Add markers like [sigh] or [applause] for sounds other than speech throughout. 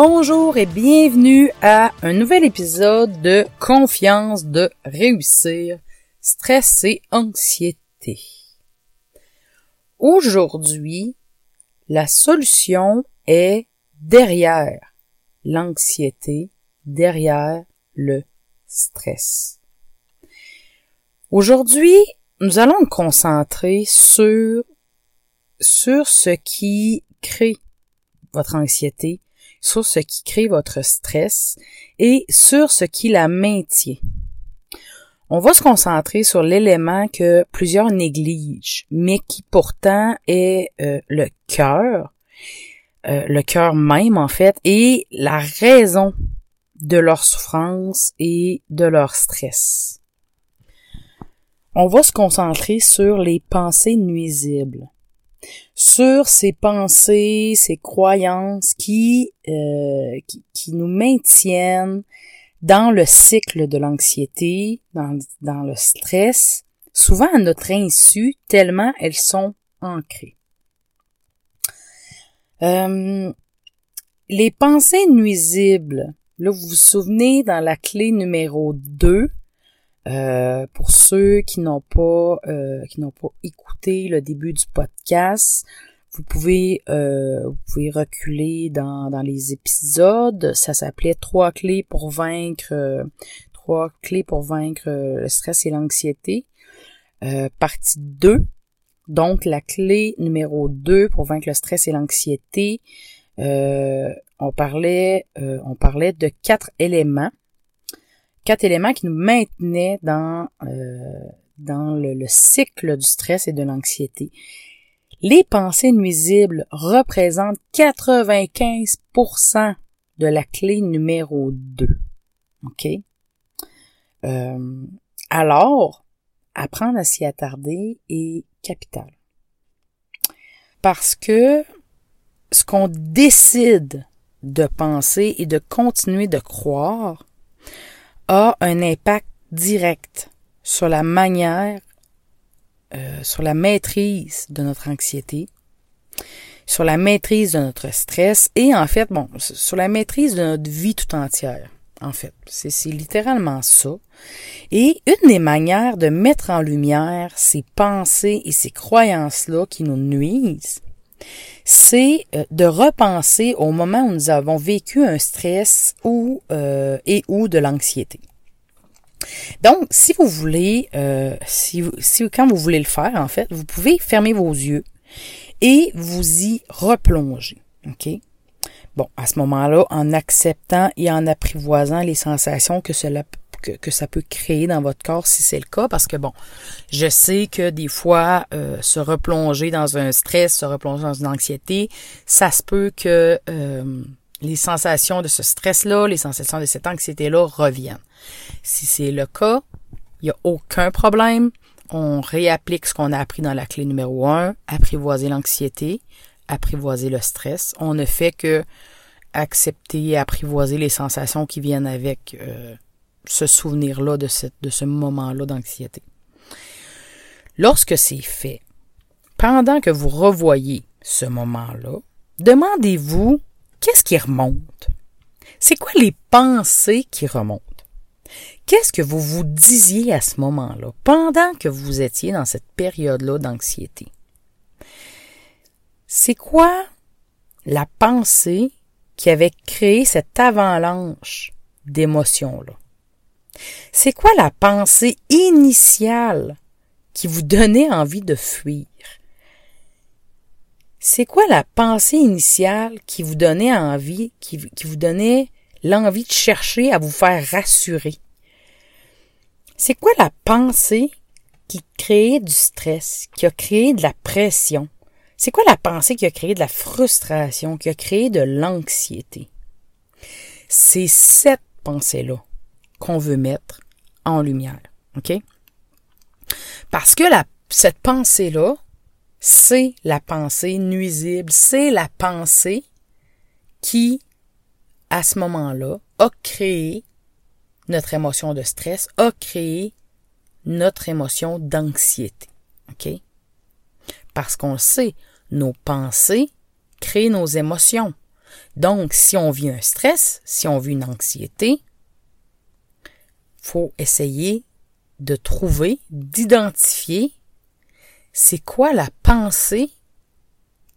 Bonjour et bienvenue à un nouvel épisode de Confiance de réussir, stress et anxiété. Aujourd'hui, la solution est derrière l'anxiété, derrière le stress. Aujourd'hui, nous allons nous concentrer sur, sur ce qui crée votre anxiété, sur ce qui crée votre stress et sur ce qui la maintient. On va se concentrer sur l'élément que plusieurs négligent, mais qui pourtant est euh, le cœur, euh, le cœur même en fait, et la raison de leur souffrance et de leur stress. On va se concentrer sur les pensées nuisibles, sur ces pensées, ces croyances qui, euh, qui, qui nous maintiennent dans le cycle de l'anxiété, dans, dans le stress, souvent à notre insu, tellement elles sont ancrées. Euh, les pensées nuisibles, là vous vous souvenez dans la clé numéro 2, euh, pour ceux qui n'ont pas euh, qui n'ont pas écouté le début du podcast, vous pouvez euh, vous pouvez reculer dans, dans les épisodes. Ça s'appelait trois clés pour vaincre euh, trois clés pour vaincre le stress et l'anxiété. Euh, partie 2. Donc la clé numéro 2 pour vaincre le stress et l'anxiété. on parlait on parlait de quatre éléments. Quatre éléments qui nous maintenaient dans dans le, le cycle du stress et de l'anxiété. Les pensées nuisibles représentent 95% de la clé numéro 2. OK? Euh, alors, apprendre à s'y attarder est capital. Parce que ce qu'on décide de penser et de continuer de croire a un impact direct sur la manière euh, sur la maîtrise de notre anxiété, sur la maîtrise de notre stress et en fait, bon, sur la maîtrise de notre vie tout entière. En fait, c'est littéralement ça. Et une des manières de mettre en lumière ces pensées et ces croyances-là qui nous nuisent, c'est euh, de repenser au moment où nous avons vécu un stress ou euh, et ou de l'anxiété. Donc, si vous voulez, euh, si, si quand vous voulez le faire, en fait, vous pouvez fermer vos yeux et vous y replonger. OK? Bon, à ce moment-là, en acceptant et en apprivoisant les sensations que cela que, ça peut créer dans votre corps si c'est le cas, parce que bon, je sais que des fois, euh, se replonger dans un stress, se replonger dans une anxiété, ça se peut que euh, les sensations de ce stress-là, les sensations de cette anxiété-là reviennent. Si c'est le cas, il n'y a aucun problème. On réapplique ce qu'on a appris dans la clé numéro 1, apprivoiser l'anxiété, apprivoiser le stress. On ne fait que accepter et apprivoiser les sensations qui viennent avec euh, ce souvenir-là de, ce moment-là d'anxiété. Lorsque c'est fait, pendant que vous revoyez ce moment-là, demandez-vous qu'est-ce qui remonte? C'est quoi les pensées qui remontent? Qu'est-ce que vous vous disiez à ce moment-là, pendant que vous étiez dans cette période-là d'anxiété? C'est quoi la pensée qui avait créé cette avalanche d'émotions-là? C'est quoi la pensée initiale qui vous donnait envie de fuir? C'est quoi la pensée initiale qui vous donnait envie, qui, vous donnait l'envie de chercher à vous faire rassurer? C'est quoi la pensée qui créait du stress, qui a créé de la pression? C'est quoi la pensée qui a créé de la frustration, qui a créé de l'anxiété? C'est cette pensée-là qu'on veut mettre en lumière. OK? Parce que la, cette pensée-là, c'est la pensée nuisible, c'est la pensée qui, à ce moment-là, a créé notre émotion de stress, a créé notre émotion d'anxiété. OK? Parce qu'on sait, nos pensées créent nos émotions. Donc, si on vit un stress, si on vit une anxiété, faut essayer de trouver, d'identifier c'est quoi la pensée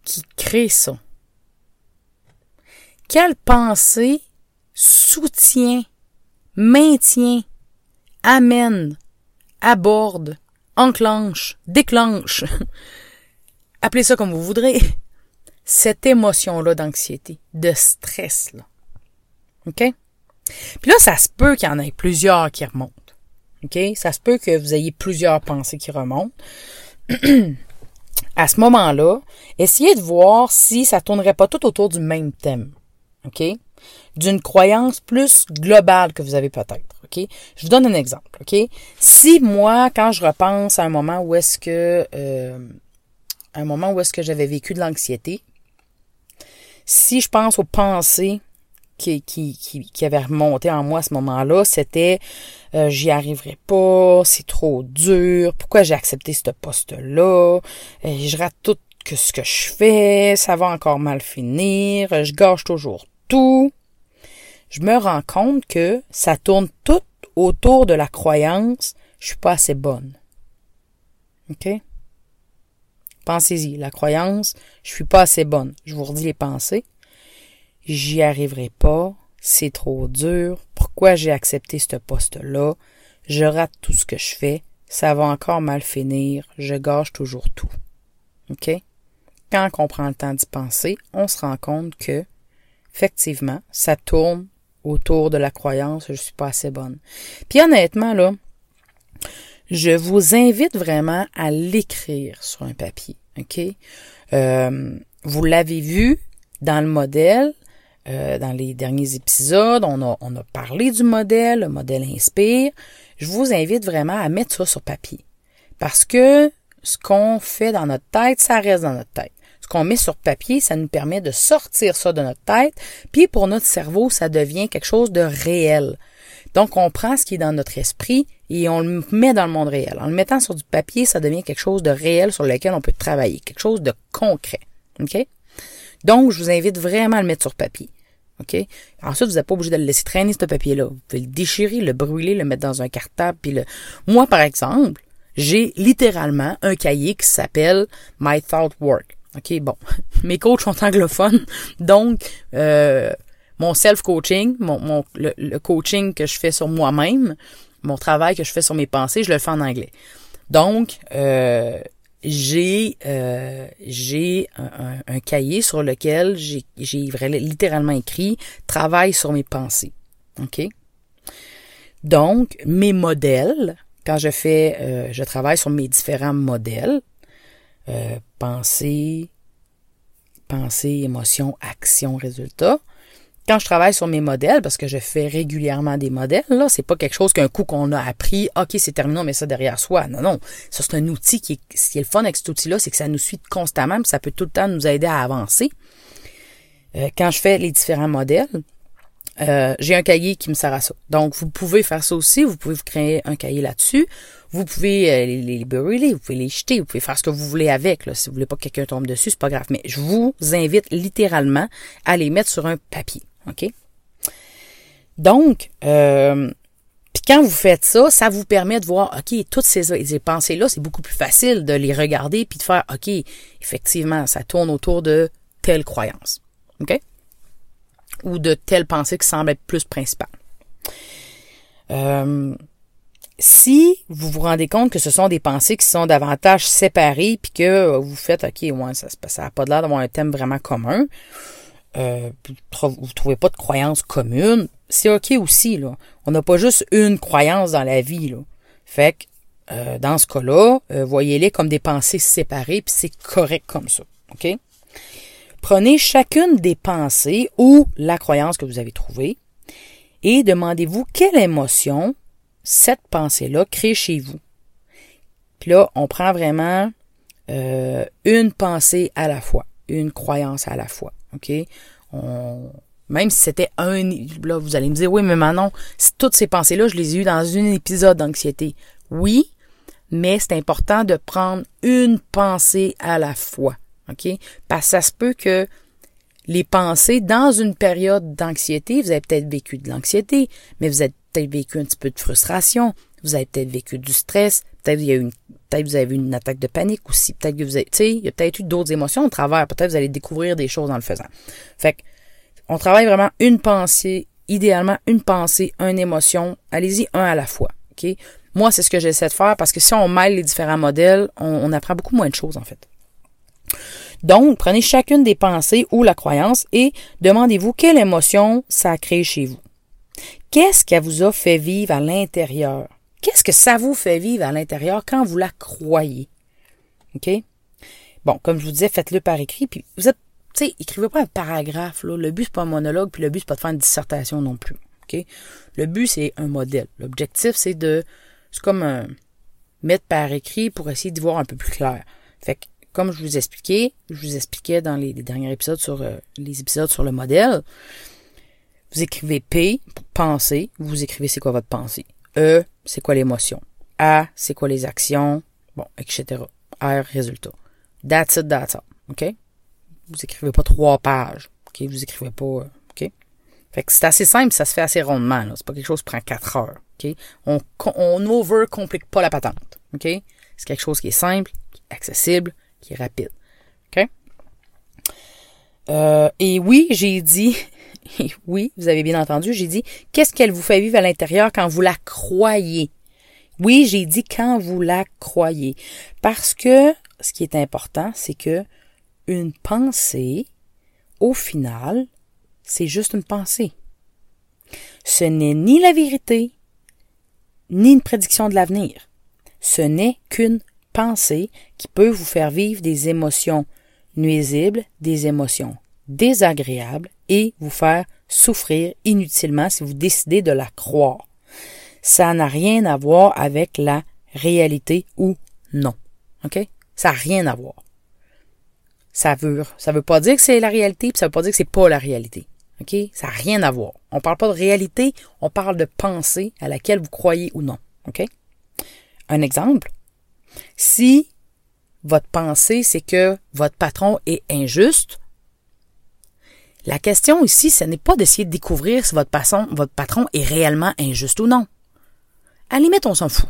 qui crée ça. Quelle pensée soutient, maintient, amène, aborde, enclenche, déclenche, [laughs] appelez ça comme vous voudrez, cette émotion-là d'anxiété, de stress, là. OK? Puis là, ça se peut qu'il y en ait plusieurs qui remontent. OK? Ça se peut que vous ayez plusieurs pensées qui remontent. [clears throat] à ce moment-là, essayez de voir si ça tournerait pas tout autour du même thème. OK? D'une croyance plus globale que vous avez peut-être. OK? Je vous donne un exemple. OK? Si moi, quand je repense à un moment où est-ce que euh, un moment où est-ce que j'avais vécu de l'anxiété, si je pense aux pensées qui, qui, qui, avaient remonté en moi à ce moment-là, c'était euh, j'y arriverai pas, c'est trop dur, pourquoi j'ai accepté ce poste-là, euh, je rate tout ce que je fais, ça va encore mal finir, je gâche toujours tout. Je me rends compte que ça tourne tout autour de la croyance je suis pas assez bonne. OK? Pensez-y, la croyance, je suis pas assez bonne. Je vous redis les pensées. J'y arriverai pas, c'est trop dur, pourquoi j'ai accepté ce poste-là, je rate tout ce que je fais, ça va encore mal finir, je gâche toujours tout. OK? Quand on prend le temps d'y penser, on se rend compte que, effectivement, ça tourne autour de la croyance je suis pas assez bonne. Puis honnêtement, là, je vous invite vraiment à l'écrire sur un papier. OK? Euh, vous l'avez vu dans le modèle, euh, dans les derniers épisodes, on a, parlé du modèle, le modèle inspire. Je vous invite vraiment à mettre ça sur papier. Parce que ce qu'on fait dans notre tête, ça reste dans notre tête. Ce qu'on met sur papier, ça nous permet de sortir ça de notre tête, puis pour notre cerveau, ça devient quelque chose de réel. Donc, on prend ce qui est dans notre esprit et on le met dans le monde réel. En le mettant sur du papier, ça devient quelque chose de réel sur lequel on peut travailler, quelque chose de concret. OK? Donc, je vous invite vraiment à le mettre sur papier. OK? Ensuite, vous n'êtes pas obligé de le laisser traîner, ce papier-là. Vous pouvez le déchirer, le brûler, le mettre dans un cartable, puis le... Moi, par exemple, j'ai littéralement un cahier qui s'appelle My Thought Work. OK, bon. [laughs] Mes coachs sont anglophones, donc euh, mon self-coaching, mon, le, coaching que je fais sur moi-même, mon travail que je fais sur mes pensées, je le fais en anglais. Donc, euh, j'ai euh, j'ai un, cahier sur lequel j'ai littéralement écrit travail sur mes pensées. OK? Donc, mes modèles, quand je fais euh, je travaille sur mes différents modèles, euh, pensée, pensée, émotion, action, résultat, quand je travaille sur mes modèles, parce que je fais régulièrement des modèles, là, c'est pas quelque chose qu'un coup qu'on a appris, ok, c'est terminé, on met ça derrière soi. Non, non. Ça, c'est un outil qui est, ce qui est le fun avec cet outil-là, c'est que ça nous suit constamment, puis ça peut tout le temps nous aider à avancer. Euh, quand je fais les différents modèles, euh, j'ai un cahier qui me sert à ça. Donc, vous pouvez faire ça aussi. Vous pouvez vous créer un cahier là-dessus. Vous pouvez euh, les, les brûler, vous pouvez les jeter, vous pouvez faire ce que vous voulez avec. Là. Si vous voulez pas que quelqu'un tombe dessus, c'est pas grave. Mais je vous invite littéralement à les mettre sur un papier. OK? Donc, euh, puis quand vous faites ça, ça vous permet de voir, OK, toutes ces, pensées-là, c'est beaucoup plus facile de les regarder puis de faire, OK, effectivement, ça tourne autour de telle croyance. OK? Ou de telle pensée qui semble être plus principale. Euh, si vous vous rendez compte que ce sont des pensées qui sont davantage séparées puis que vous faites, OK, ouais, ça n'a pas l'air d'avoir un thème vraiment commun, euh, vous trouvez pas de croyance commune, c'est ok aussi là. On n'a pas juste une croyance dans la vie là. Fait que euh, dans ce cas-là, euh, voyez-les comme des pensées séparées, puis c'est correct comme ça. OK? Prenez chacune des pensées ou la croyance que vous avez trouvée et demandez-vous quelle émotion cette pensée-là crée chez vous. Puis là, on prend vraiment euh, une pensée à la fois, une croyance à la fois. OK? On, même si c'était un... Là, vous allez me dire, oui, mais Manon, toutes ces pensées-là, je les ai eues dans un épisode d'anxiété. Oui, mais c'est important de prendre une pensée à la fois. OK? Parce que ça se peut que les pensées, dans une période d'anxiété, vous avez peut-être vécu de l'anxiété, mais vous avez peut-être vécu un petit peu de frustration, vous avez peut-être vécu du stress, peut-être il y a une, peut-être vous avez eu une attaque de panique aussi, peut-être que vous avez, tu sais, il y a peut-être eu d'autres émotions au travers, peut-être vous allez découvrir des choses en le faisant. Fait que, on travaille vraiment une pensée, idéalement une pensée, une émotion, allez-y un à la fois, ok? Moi, c'est ce que j'essaie de faire parce que si on mêle les différents modèles, on, on apprend beaucoup moins de choses en fait. Donc, prenez chacune des pensées ou la croyance et demandez-vous quelle émotion ça a créé chez vous. Qu'est-ce qu'elle vous a fait vivre à l'intérieur? Qu'est-ce que ça vous fait vivre à l'intérieur quand vous la croyez? OK? Bon, comme je vous disais, faites-le par écrit, puis vous êtes, tu sais, écrivez pas un paragraphe, là. Le but, c'est pas un monologue, puis le but, c'est pas de faire une dissertation non plus. OK? Le but, c'est un modèle. L'objectif, c'est de, c'est comme un, mettre par écrit pour essayer d'y voir un peu plus clair. Fait que, comme je vous expliquais, je vous expliquais dans les, derniers épisodes sur euh, les épisodes sur le modèle, vous écrivez P pour penser, vous écrivez c'est quoi votre pensée. E, c'est quoi l'émotion? A, c'est quoi les actions, bon, etc. R, résultat. That's it, that's all. OK? Vous écrivez pas trois pages. OK? Vous écrivez pas. Euh, OK? Fait que c'est assez simple, ça se fait assez rondement. C'est pas quelque chose qui prend quatre heures. OK? On, on over complique pas la patente. OK? C'est quelque chose qui est simple, accessible, qui est rapide. OK? Euh, et oui, j'ai dit, [laughs] oui, vous avez bien entendu, j'ai dit, qu'est-ce qu'elle vous fait vivre à l'intérieur quand vous la croyez? Oui, j'ai dit quand vous la croyez. Parce que ce qui est important, c'est que une pensée, au final, c'est juste une pensée. Ce n'est ni la vérité, ni une prédiction de l'avenir. Ce n'est qu'une pensée qui peut vous faire vivre des émotions nuisibles, des émotions désagréables et vous faire souffrir inutilement si vous décidez de la croire. Ça n'a rien à voir avec la réalité ou non. OK? Ça n'a rien à voir. Ça veut, veut pas dire que c'est la réalité, puis ça veut pas dire que c'est pas la réalité. OK? Ça n'a rien à voir. On parle pas de réalité, on parle de pensée à laquelle vous croyez ou non. OK? Un exemple. Si votre pensée, c'est que votre patron est injuste, la question ici, ce n'est pas d'essayer de découvrir si votre, patron, est réellement injuste ou non. À la limite, on s'en fout.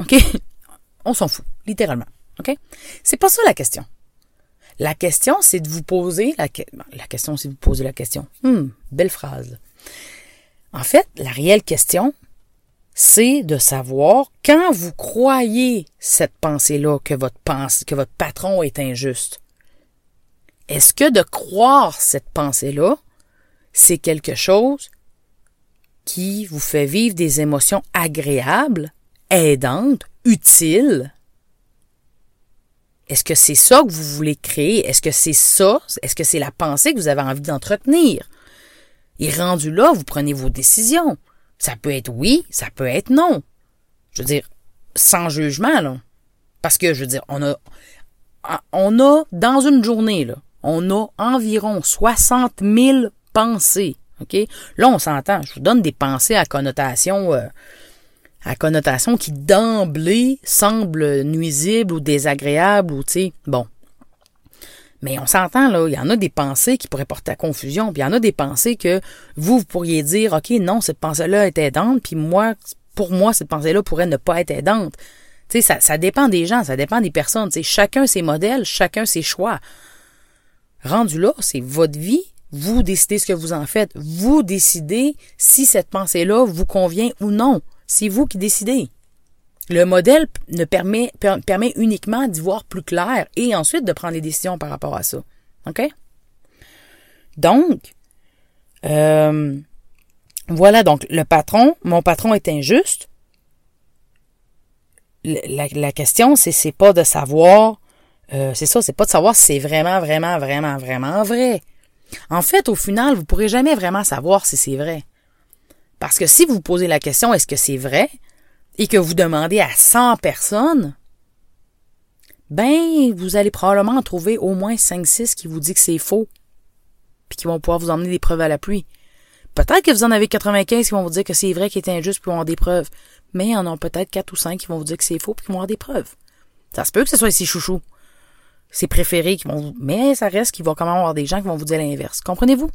OK? [laughs] On s'en fout, littéralement. OK? C'est pas ça la question. La question, c'est de vous poser la, la question, c'est de vous poser la question. Hum, belle phrase. En fait, la réelle question, c'est de savoir quand vous croyez cette pensée-là que votre patron est injuste. Est-ce que de croire cette pensée-là, c'est quelque chose qui vous fait vivre des émotions agréables, aidantes, utiles? Est-ce que c'est ça que vous voulez créer? Est-ce que c'est ça? Est-ce que c'est la pensée que vous avez envie d'entretenir? Et rendu là, vous prenez vos décisions. Ça peut être oui, ça peut être non. Je veux dire, sans jugement, là. Parce que, je veux dire, on a, on a, dans une journée, là, on a environ 60 000 pensées. Là, on s'entend. Je vous donne des pensées à connotation, euh, à connotation qui d'emblée semblent nuisibles ou désagréables ou, tu sais, bon. Mais on s'entend, là, il y en a des pensées qui pourraient porter à confusion, puis il y en a des pensées que vous, vous pourriez dire, OK, non, cette pensée-là est aidante, puis moi, pour moi, cette pensée-là pourrait ne pas être aidante. Tu sais, ça, ça dépend des gens, ça dépend des personnes. Tu sais, chacun ses modèles, chacun ses choix. Rendu là, c'est votre vie. Vous décidez ce que vous en faites. Vous décidez si cette pensée-là vous convient ou non. C'est vous qui décidez. Le modèle ne permet, permet uniquement d'y voir plus clair et ensuite de prendre des décisions par rapport à ça. OK? Donc, euh, voilà, donc le patron, mon patron est injuste. La, la question, c'est, c'est pas de savoir euh, c'est ça, c'est pas de savoir si c'est vraiment, vraiment, vraiment, vraiment vrai. En fait, au final, vous pourrez jamais vraiment savoir si c'est vrai. Parce que si vous posez la question est-ce que c'est vrai et que vous demandez à 100 personnes, ben, vous allez probablement en trouver au moins 5-6 qui vous disent que c'est faux, puis qui vont pouvoir vous emmener des preuves à la pluie. Peut-être que vous en avez 95 qui vont vous dire que c'est vrai, qui est injuste, puis vont avoir des preuves. Mais il y en a peut-être 4 ou 5 qui vont vous dire que c'est faux, puis qui vont avoir des preuves. Ça se peut que ce soit ici chouchou. C'est préféré qui vont mais ça reste qu'il va quand même avoir des gens qui vont vous dire l'inverse. Comprenez-vous?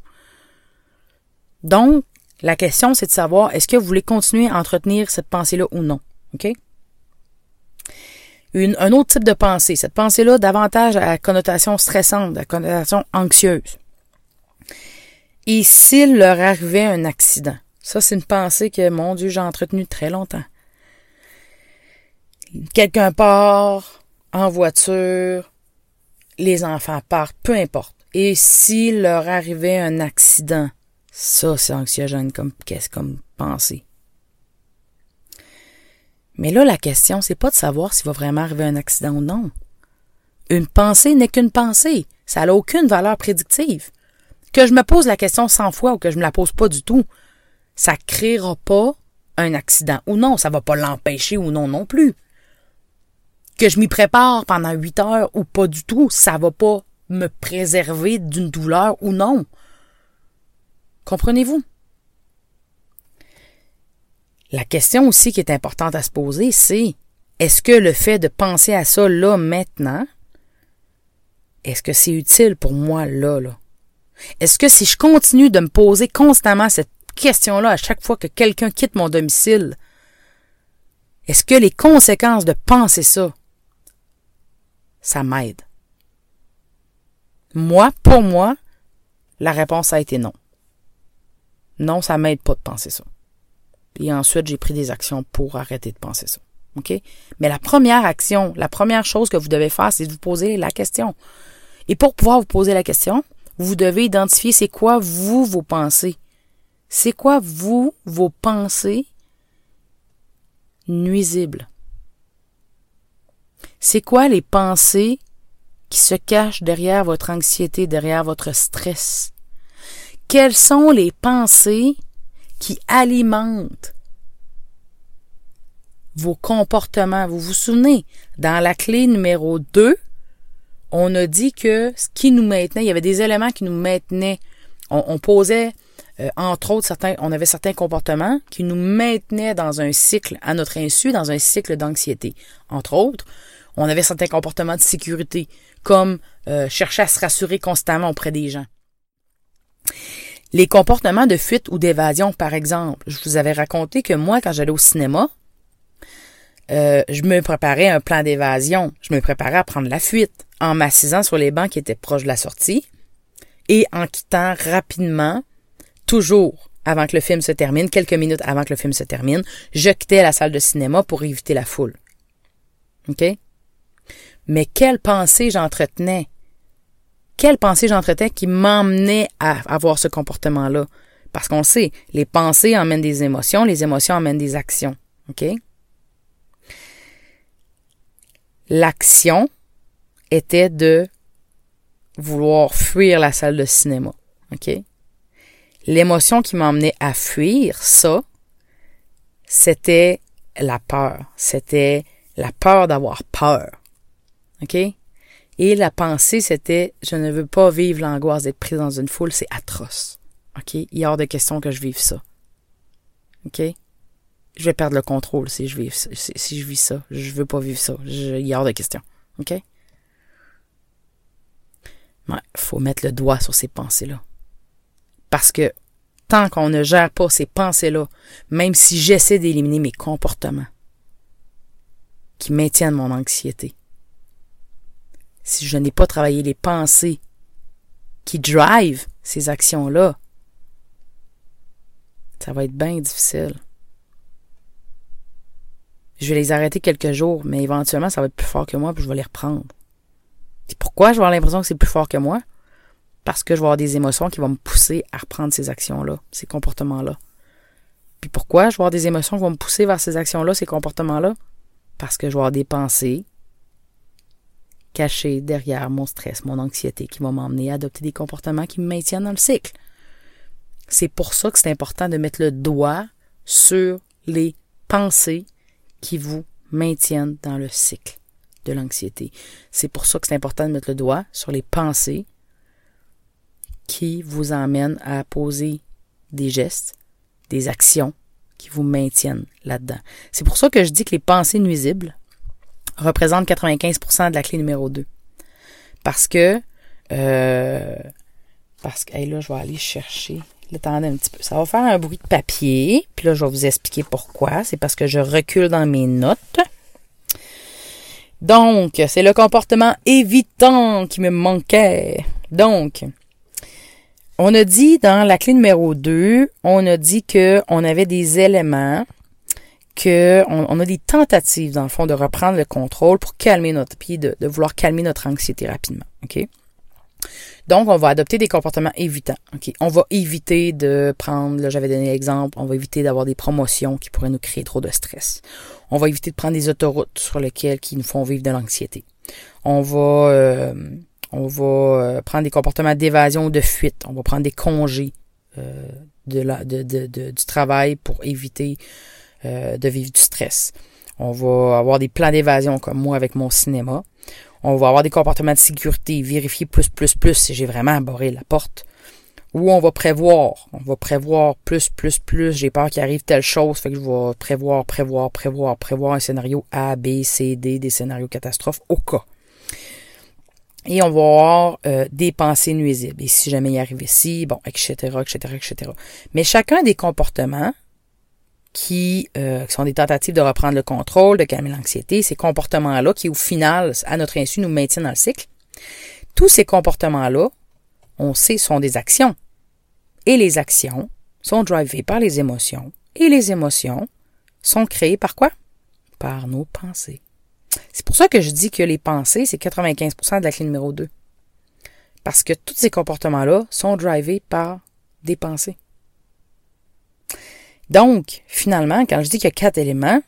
Donc, la question, c'est de savoir est-ce que vous voulez continuer à entretenir cette pensée-là ou non? OK? Un autre type de pensée. Cette pensée-là, davantage à connotation stressante, à connotation anxieuse. Et s'il leur arrivait un accident? Ça, c'est une pensée que, mon Dieu, j'ai entretenue très longtemps. Quelqu'un part en voiture, les enfants partent, peu importe. Et s'il leur arrivait un accident, ça, c'est anxiogène comme, qu'est-ce comme pensée? Mais là, la question, c'est pas de savoir s'il va vraiment arriver un accident ou non. Une pensée n'est qu'une pensée. Ça n'a aucune valeur prédictive. Que je me pose la question 100 fois ou que je me la pose pas du tout, ça créera pas un accident ou non. Ça va pas l'empêcher ou non non plus que je m'y prépare pendant huit heures ou pas du tout, ça va pas me préserver d'une douleur ou non. Comprenez-vous? La question aussi qui est importante à se poser, c'est est-ce que le fait de penser à ça là maintenant, est-ce que c'est utile pour moi là, là? Est-ce que si je continue de me poser constamment cette question-là à chaque fois que quelqu'un quitte mon domicile, est-ce que les conséquences de penser ça ça m'aide? Moi, pour moi, la réponse a été non. Non, ça m'aide pas de penser ça. Et ensuite, j'ai pris des actions pour arrêter de penser ça. OK? Mais la première action, la première chose que vous devez faire, c'est de vous poser la question. Et pour pouvoir vous poser la question, vous devez identifier c'est quoi vous, vos pensées. C'est quoi vous, vos pensées nuisibles? C'est quoi les pensées qui se cachent derrière votre anxiété, derrière votre stress? Quelles sont les pensées qui alimentent vos comportements? Vous vous souvenez, dans la clé numéro 2, on a dit que ce qui nous maintenait, il y avait des éléments qui nous maintenaient. On, posait, euh, entre autres, certains, on avait certains comportements qui nous maintenaient dans un cycle à notre insu, dans un cycle d'anxiété. Entre autres, on avait certains comportements de sécurité, comme euh, chercher à se rassurer constamment auprès des gens. Les comportements de fuite ou d'évasion, par exemple. Je vous avais raconté que moi, quand j'allais au cinéma, euh, je me préparais un plan d'évasion. Je me préparais à prendre la fuite en m'assisant sur les bancs qui étaient proches de la sortie et en quittant rapidement, toujours avant que le film se termine, quelques minutes avant que le film se termine, je quittais la salle de cinéma pour éviter la foule. OK? Mais quelle pensée j'entretenais? Quelle pensée j'entretenais qui m'emmenait à avoir ce comportement-là? Parce qu'on sait, les pensées emmènent des émotions, les émotions emmènent des actions. OK? L'action était de vouloir fuir la salle de cinéma. OK? L'émotion qui m'emmenait à fuir ça, c'était la peur. C'était la peur d'avoir peur. OK? Et la pensée, c'était je ne veux pas vivre l'angoisse d'être pris dans une foule, c'est atroce. OK? Il y a hors de question que je vive ça. OK? Je vais perdre le contrôle si je vis, si, je vis ça. Je veux pas vivre ça. il y a hors de question. OK? Il faut mettre le doigt sur ces pensées-là. Parce que tant qu'on ne gère pas ces pensées-là, même si j'essaie d'éliminer mes comportements qui maintiennent mon anxiété, si je n'ai pas travaillé les pensées qui drivent ces actions-là, ça va être bien difficile. Je vais les arrêter quelques jours, mais éventuellement, ça va être plus fort que moi, puis je vais les reprendre. pourquoi je vais avoir l'impression que c'est plus fort que moi? Parce que je vais avoir des émotions qui vont me pousser à reprendre ces actions-là, ces comportements-là. Puis pourquoi je vais avoir des émotions qui vont me pousser vers ces actions-là, ces comportements-là? Parce que je vais avoir des pensées caché derrière mon stress, mon anxiété, qui va m'emmener à adopter des comportements qui me maintiennent dans le cycle. C'est pour ça que c'est important de mettre le doigt sur les pensées qui vous maintiennent dans le cycle de l'anxiété. C'est pour ça que c'est important de mettre le doigt sur les pensées qui vous emmènent à poser des gestes, des actions qui vous maintiennent là-dedans. C'est pour ça que je dis que les pensées nuisibles représentent 95% de la clé numéro 2. Parce que euh, parce que là, je vais aller chercher. Attendez un petit peu. Ça va faire un bruit de papier. Puis là, je vais vous expliquer pourquoi. C'est parce que je recule dans mes notes. Donc, c'est le comportement évitant qui me manquait. Donc, on a dit dans la clé numéro 2, on a dit que on avait des éléments que on, a des tentatives dans le fond de reprendre le contrôle pour calmer notre pied, de, de vouloir calmer notre anxiété rapidement. Donc, on va adopter des comportements évitants. OK? On va éviter de prendre, là, j'avais donné l'exemple, on va éviter d'avoir des promotions qui pourraient nous créer trop de stress. On va éviter de prendre des autoroutes sur lesquelles qui nous font vivre de l'anxiété. On va, euh, on va euh, prendre des comportements d'évasion ou de fuite. On va prendre des congés euh, de la, de, de, du travail pour éviter de vivre du stress. On va avoir des plans d'évasion comme moi avec mon cinéma. On va avoir des comportements de sécurité, vérifier plus, plus, plus si j'ai vraiment aboré la porte. Ou on va prévoir. On va prévoir plus, plus, plus. J'ai peur qu'il arrive telle chose. Fait que je vais prévoir, prévoir, prévoir, prévoir un scénario A, B, C, D, des scénarios catastrophes au cas. Et on va avoir euh, des pensées nuisibles. Et si jamais il arrive ici, bon, etc., etc., etc. Mais chacun des comportements qui, euh, qui sont des tentatives de reprendre le contrôle, de calmer l'anxiété, ces comportements-là qui, au final, à notre insu, nous maintiennent dans le cycle, tous ces comportements-là, on sait, sont des actions. Et les actions sont drivées par les émotions. Et les émotions sont créées par quoi? Par nos pensées. C'est pour ça que je dis que les pensées, c'est 95% de la clé numéro 2. Parce que tous ces comportements-là sont drivés par des pensées. Donc, finalement, quand je dis qu'il y a quatre éléments,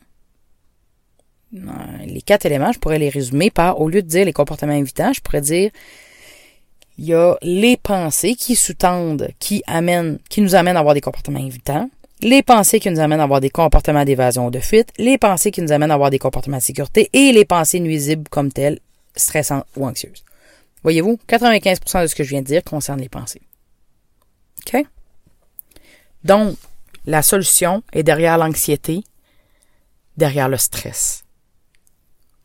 les quatre éléments, je pourrais les résumer par, au lieu de dire les comportements invitants, je pourrais dire il y a les pensées qui sous-tendent, qui amènent, qui nous amènent à avoir des comportements invitants, les pensées qui nous amènent à avoir des comportements d'évasion ou de fuite, les pensées qui nous amènent à avoir des comportements de sécurité et les pensées nuisibles comme telles, stressantes ou anxieuses. Voyez-vous, 95% de ce que je viens de dire concerne les pensées. OK? Donc, la solution est derrière l'anxiété, derrière le stress.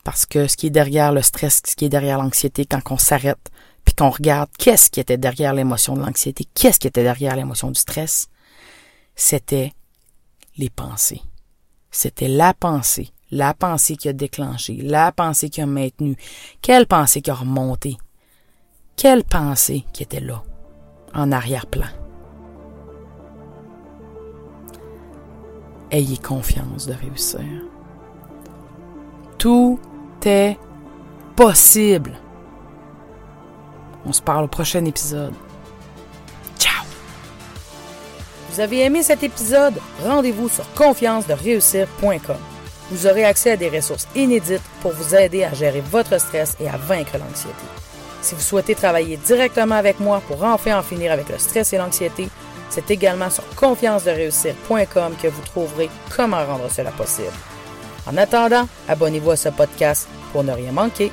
Parce que ce qui est derrière le stress, ce qui est derrière l'anxiété, quand on s'arrête, puis qu'on regarde qu'est-ce qui était derrière l'émotion de l'anxiété, qu'est-ce qui était derrière l'émotion du stress, c'était les pensées. C'était la pensée, la pensée qui a déclenché, la pensée qui a maintenu, quelle pensée qui a remonté, quelle pensée qui était là, en arrière-plan? Ayez confiance de réussir. Tout est possible. On se parle au prochain épisode. Ciao! Vous avez aimé cet épisode? Rendez-vous sur confiance-de-réussir.com. Vous aurez accès à des ressources inédites pour vous aider à gérer votre stress et à vaincre l'anxiété. Si vous souhaitez travailler directement avec moi pour enfin en finir avec le stress et l'anxiété, c'est également sur confiance-de-réussir.com que vous trouverez comment rendre cela possible. En attendant, abonnez-vous à ce podcast pour ne rien manquer.